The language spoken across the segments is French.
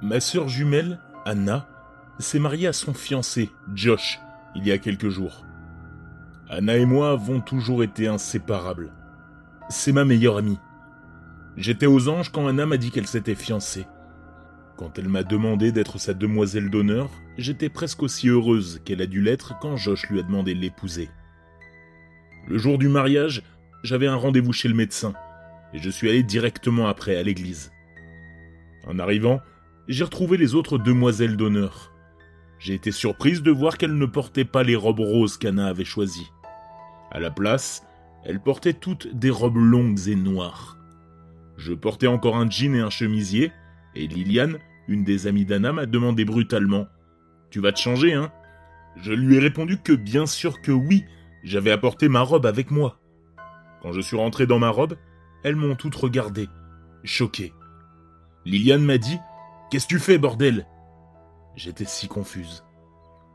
Ma sœur jumelle, Anna, s'est mariée à son fiancé, Josh, il y a quelques jours. Anna et moi avons toujours été inséparables. C'est ma meilleure amie. J'étais aux anges quand Anna m'a dit qu'elle s'était fiancée. Quand elle m'a demandé d'être sa demoiselle d'honneur, j'étais presque aussi heureuse qu'elle a dû l'être quand Josh lui a demandé de l'épouser. Le jour du mariage, j'avais un rendez-vous chez le médecin, et je suis allé directement après à l'église. En arrivant, j'ai retrouvé les autres demoiselles d'honneur. J'ai été surprise de voir qu'elles ne portaient pas les robes roses qu'Anna avait choisies. À la place, elles portaient toutes des robes longues et noires. Je portais encore un jean et un chemisier, et Liliane, une des amies d'Anna, m'a demandé brutalement Tu vas te changer, hein? Je lui ai répondu que bien sûr que oui, j'avais apporté ma robe avec moi. Quand je suis rentré dans ma robe, elles m'ont toutes regardé, choqué. Liliane m'a dit Qu'est-ce que tu fais, bordel? J'étais si confuse.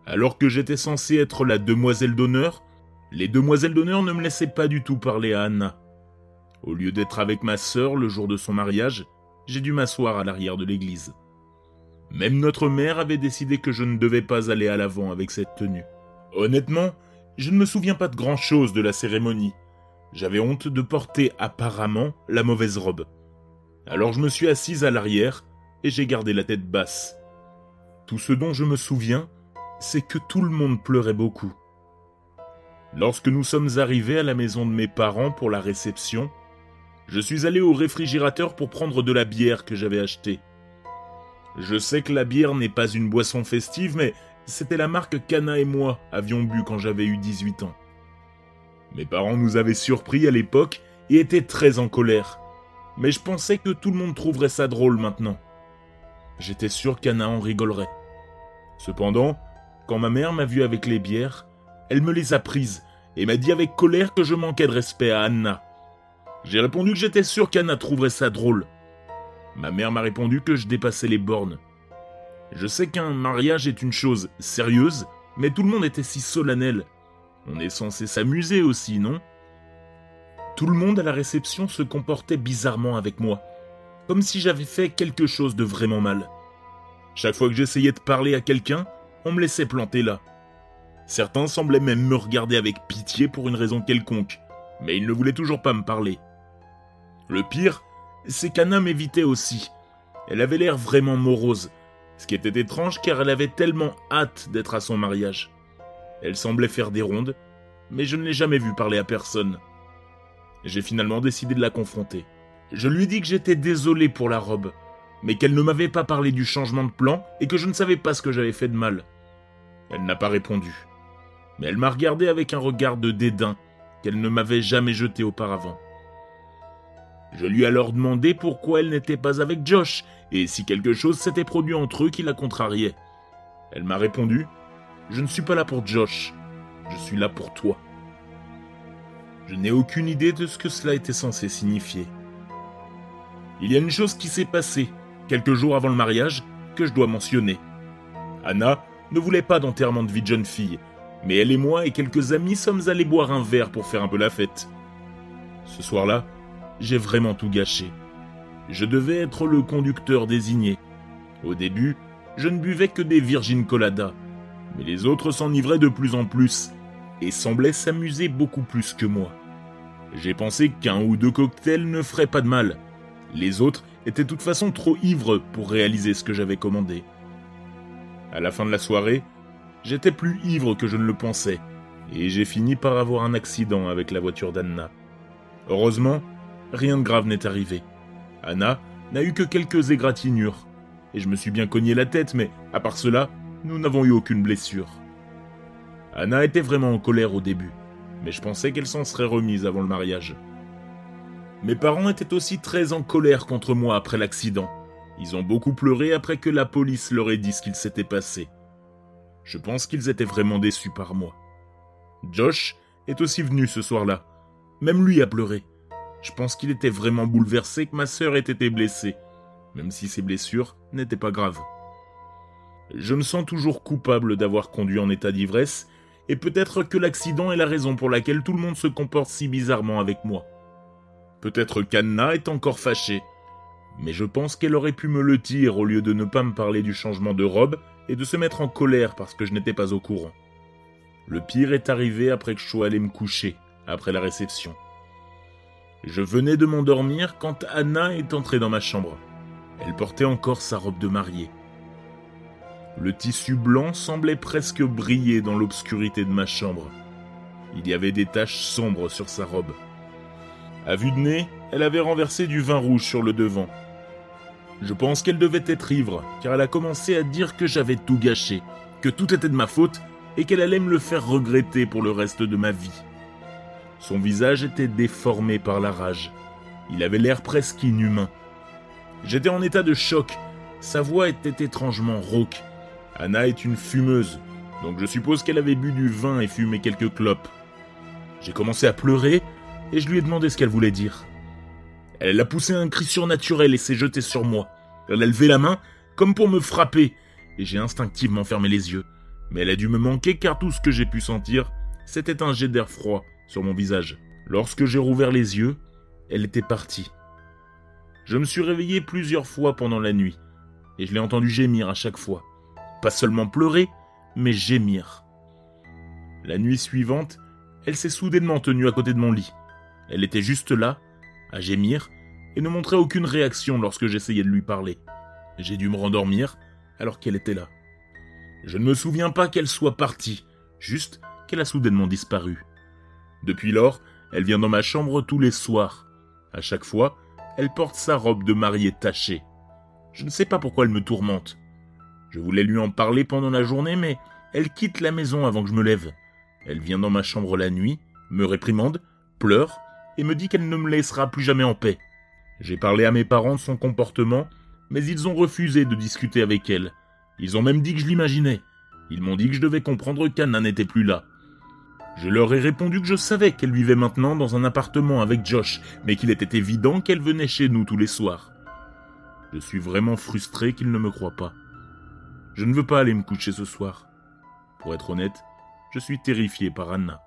Alors que j'étais censé être la demoiselle d'honneur, les demoiselles d'honneur ne me laissaient pas du tout parler à Anna. Au lieu d'être avec ma sœur le jour de son mariage, j'ai dû m'asseoir à l'arrière de l'église. Même notre mère avait décidé que je ne devais pas aller à l'avant avec cette tenue. Honnêtement, je ne me souviens pas de grand-chose de la cérémonie. J'avais honte de porter apparemment la mauvaise robe. Alors je me suis assise à l'arrière et j'ai gardé la tête basse. Tout ce dont je me souviens, c'est que tout le monde pleurait beaucoup. Lorsque nous sommes arrivés à la maison de mes parents pour la réception, je suis allé au réfrigérateur pour prendre de la bière que j'avais achetée. Je sais que la bière n'est pas une boisson festive, mais c'était la marque qu'Anna et moi avions bu quand j'avais eu 18 ans. Mes parents nous avaient surpris à l'époque et étaient très en colère. Mais je pensais que tout le monde trouverait ça drôle maintenant. J'étais sûr qu'Anna en rigolerait. Cependant, quand ma mère m'a vu avec les bières, elle me les a prises et m'a dit avec colère que je manquais de respect à Anna. J'ai répondu que j'étais sûr qu'Anna trouverait ça drôle. Ma mère m'a répondu que je dépassais les bornes. Je sais qu'un mariage est une chose sérieuse, mais tout le monde était si solennel. On est censé s'amuser aussi, non? Tout le monde à la réception se comportait bizarrement avec moi, comme si j'avais fait quelque chose de vraiment mal. Chaque fois que j'essayais de parler à quelqu'un, on me laissait planter là. Certains semblaient même me regarder avec pitié pour une raison quelconque, mais ils ne voulaient toujours pas me parler. Le pire, c'est qu'Anna m'évitait aussi. Elle avait l'air vraiment morose, ce qui était étrange car elle avait tellement hâte d'être à son mariage. Elle semblait faire des rondes, mais je ne l'ai jamais vue parler à personne. J'ai finalement décidé de la confronter. Je lui dis que j'étais désolé pour la robe, mais qu'elle ne m'avait pas parlé du changement de plan et que je ne savais pas ce que j'avais fait de mal. Elle n'a pas répondu mais elle m'a regardé avec un regard de dédain qu'elle ne m'avait jamais jeté auparavant. Je lui ai alors demandé pourquoi elle n'était pas avec Josh et si quelque chose s'était produit entre eux qui la contrariait. Elle m'a répondu Je ne suis pas là pour Josh, je suis là pour toi. Je n'ai aucune idée de ce que cela était censé signifier. Il y a une chose qui s'est passée, quelques jours avant le mariage, que je dois mentionner. Anna ne voulait pas d'enterrement de vie de jeune fille, mais elle et moi et quelques amis sommes allés boire un verre pour faire un peu la fête. Ce soir-là, j'ai vraiment tout gâché. Je devais être le conducteur désigné. Au début, je ne buvais que des Virgin Colada, mais les autres s'enivraient de plus en plus et semblaient s'amuser beaucoup plus que moi. J'ai pensé qu'un ou deux cocktails ne feraient pas de mal. Les autres étaient de toute façon trop ivres pour réaliser ce que j'avais commandé. À la fin de la soirée, J'étais plus ivre que je ne le pensais, et j'ai fini par avoir un accident avec la voiture d'Anna. Heureusement, rien de grave n'est arrivé. Anna n'a eu que quelques égratignures, et je me suis bien cogné la tête, mais à part cela, nous n'avons eu aucune blessure. Anna était vraiment en colère au début, mais je pensais qu'elle s'en serait remise avant le mariage. Mes parents étaient aussi très en colère contre moi après l'accident. Ils ont beaucoup pleuré après que la police leur ait dit ce qu'il s'était passé. Je pense qu'ils étaient vraiment déçus par moi. Josh est aussi venu ce soir-là. Même lui a pleuré. Je pense qu'il était vraiment bouleversé que ma sœur ait été blessée, même si ses blessures n'étaient pas graves. Je me sens toujours coupable d'avoir conduit en état d'ivresse, et peut-être que l'accident est la raison pour laquelle tout le monde se comporte si bizarrement avec moi. Peut-être qu'Anna est encore fâchée, Mais je pense qu'elle aurait pu me le dire au lieu de ne pas me parler du changement de robe et de se mettre en colère parce que je n'étais pas au courant. Le pire est arrivé après que je sois allé me coucher, après la réception. Je venais de m'endormir quand Anna est entrée dans ma chambre. Elle portait encore sa robe de mariée. Le tissu blanc semblait presque briller dans l'obscurité de ma chambre. Il y avait des taches sombres sur sa robe. À vue de nez, elle avait renversé du vin rouge sur le devant. Je pense qu'elle devait être ivre, car elle a commencé à dire que j'avais tout gâché, que tout était de ma faute, et qu'elle allait me le faire regretter pour le reste de ma vie. Son visage était déformé par la rage. Il avait l'air presque inhumain. J'étais en état de choc. Sa voix était étrangement rauque. Anna est une fumeuse, donc je suppose qu'elle avait bu du vin et fumé quelques clopes. J'ai commencé à pleurer et je lui ai demandé ce qu'elle voulait dire. Elle a poussé un cri surnaturel et s'est jetée sur moi. Elle a levé la main comme pour me frapper et j'ai instinctivement fermé les yeux. Mais elle a dû me manquer car tout ce que j'ai pu sentir, c'était un jet d'air froid sur mon visage. Lorsque j'ai rouvert les yeux, elle était partie. Je me suis réveillé plusieurs fois pendant la nuit, et je l'ai entendu gémir à chaque fois. Pas seulement pleurer, mais gémir. La nuit suivante, elle s'est soudainement tenue à côté de mon lit. Elle était juste là, à gémir, et ne montrait aucune réaction lorsque j'essayais de lui parler. J'ai dû me rendormir alors qu'elle était là. Je ne me souviens pas qu'elle soit partie, juste qu'elle a soudainement disparu. Depuis lors, elle vient dans ma chambre tous les soirs. À chaque fois, elle porte sa robe de mariée tachée. Je ne sais pas pourquoi elle me tourmente. Je voulais lui en parler pendant la journée, mais elle quitte la maison avant que je me lève. Elle vient dans ma chambre la nuit, me réprimande, pleure et me dit qu'elle ne me laissera plus jamais en paix. J'ai parlé à mes parents de son comportement, mais ils ont refusé de discuter avec elle. Ils ont même dit que je l'imaginais. Ils m'ont dit que je devais comprendre qu'Anna n'était plus là. Je leur ai répondu que je savais qu'elle vivait maintenant dans un appartement avec Josh, mais qu'il était évident qu'elle venait chez nous tous les soirs. Je suis vraiment frustré qu'ils ne me croient pas. Je ne veux pas aller me coucher ce soir. Pour être honnête, je suis terrifié par Anna.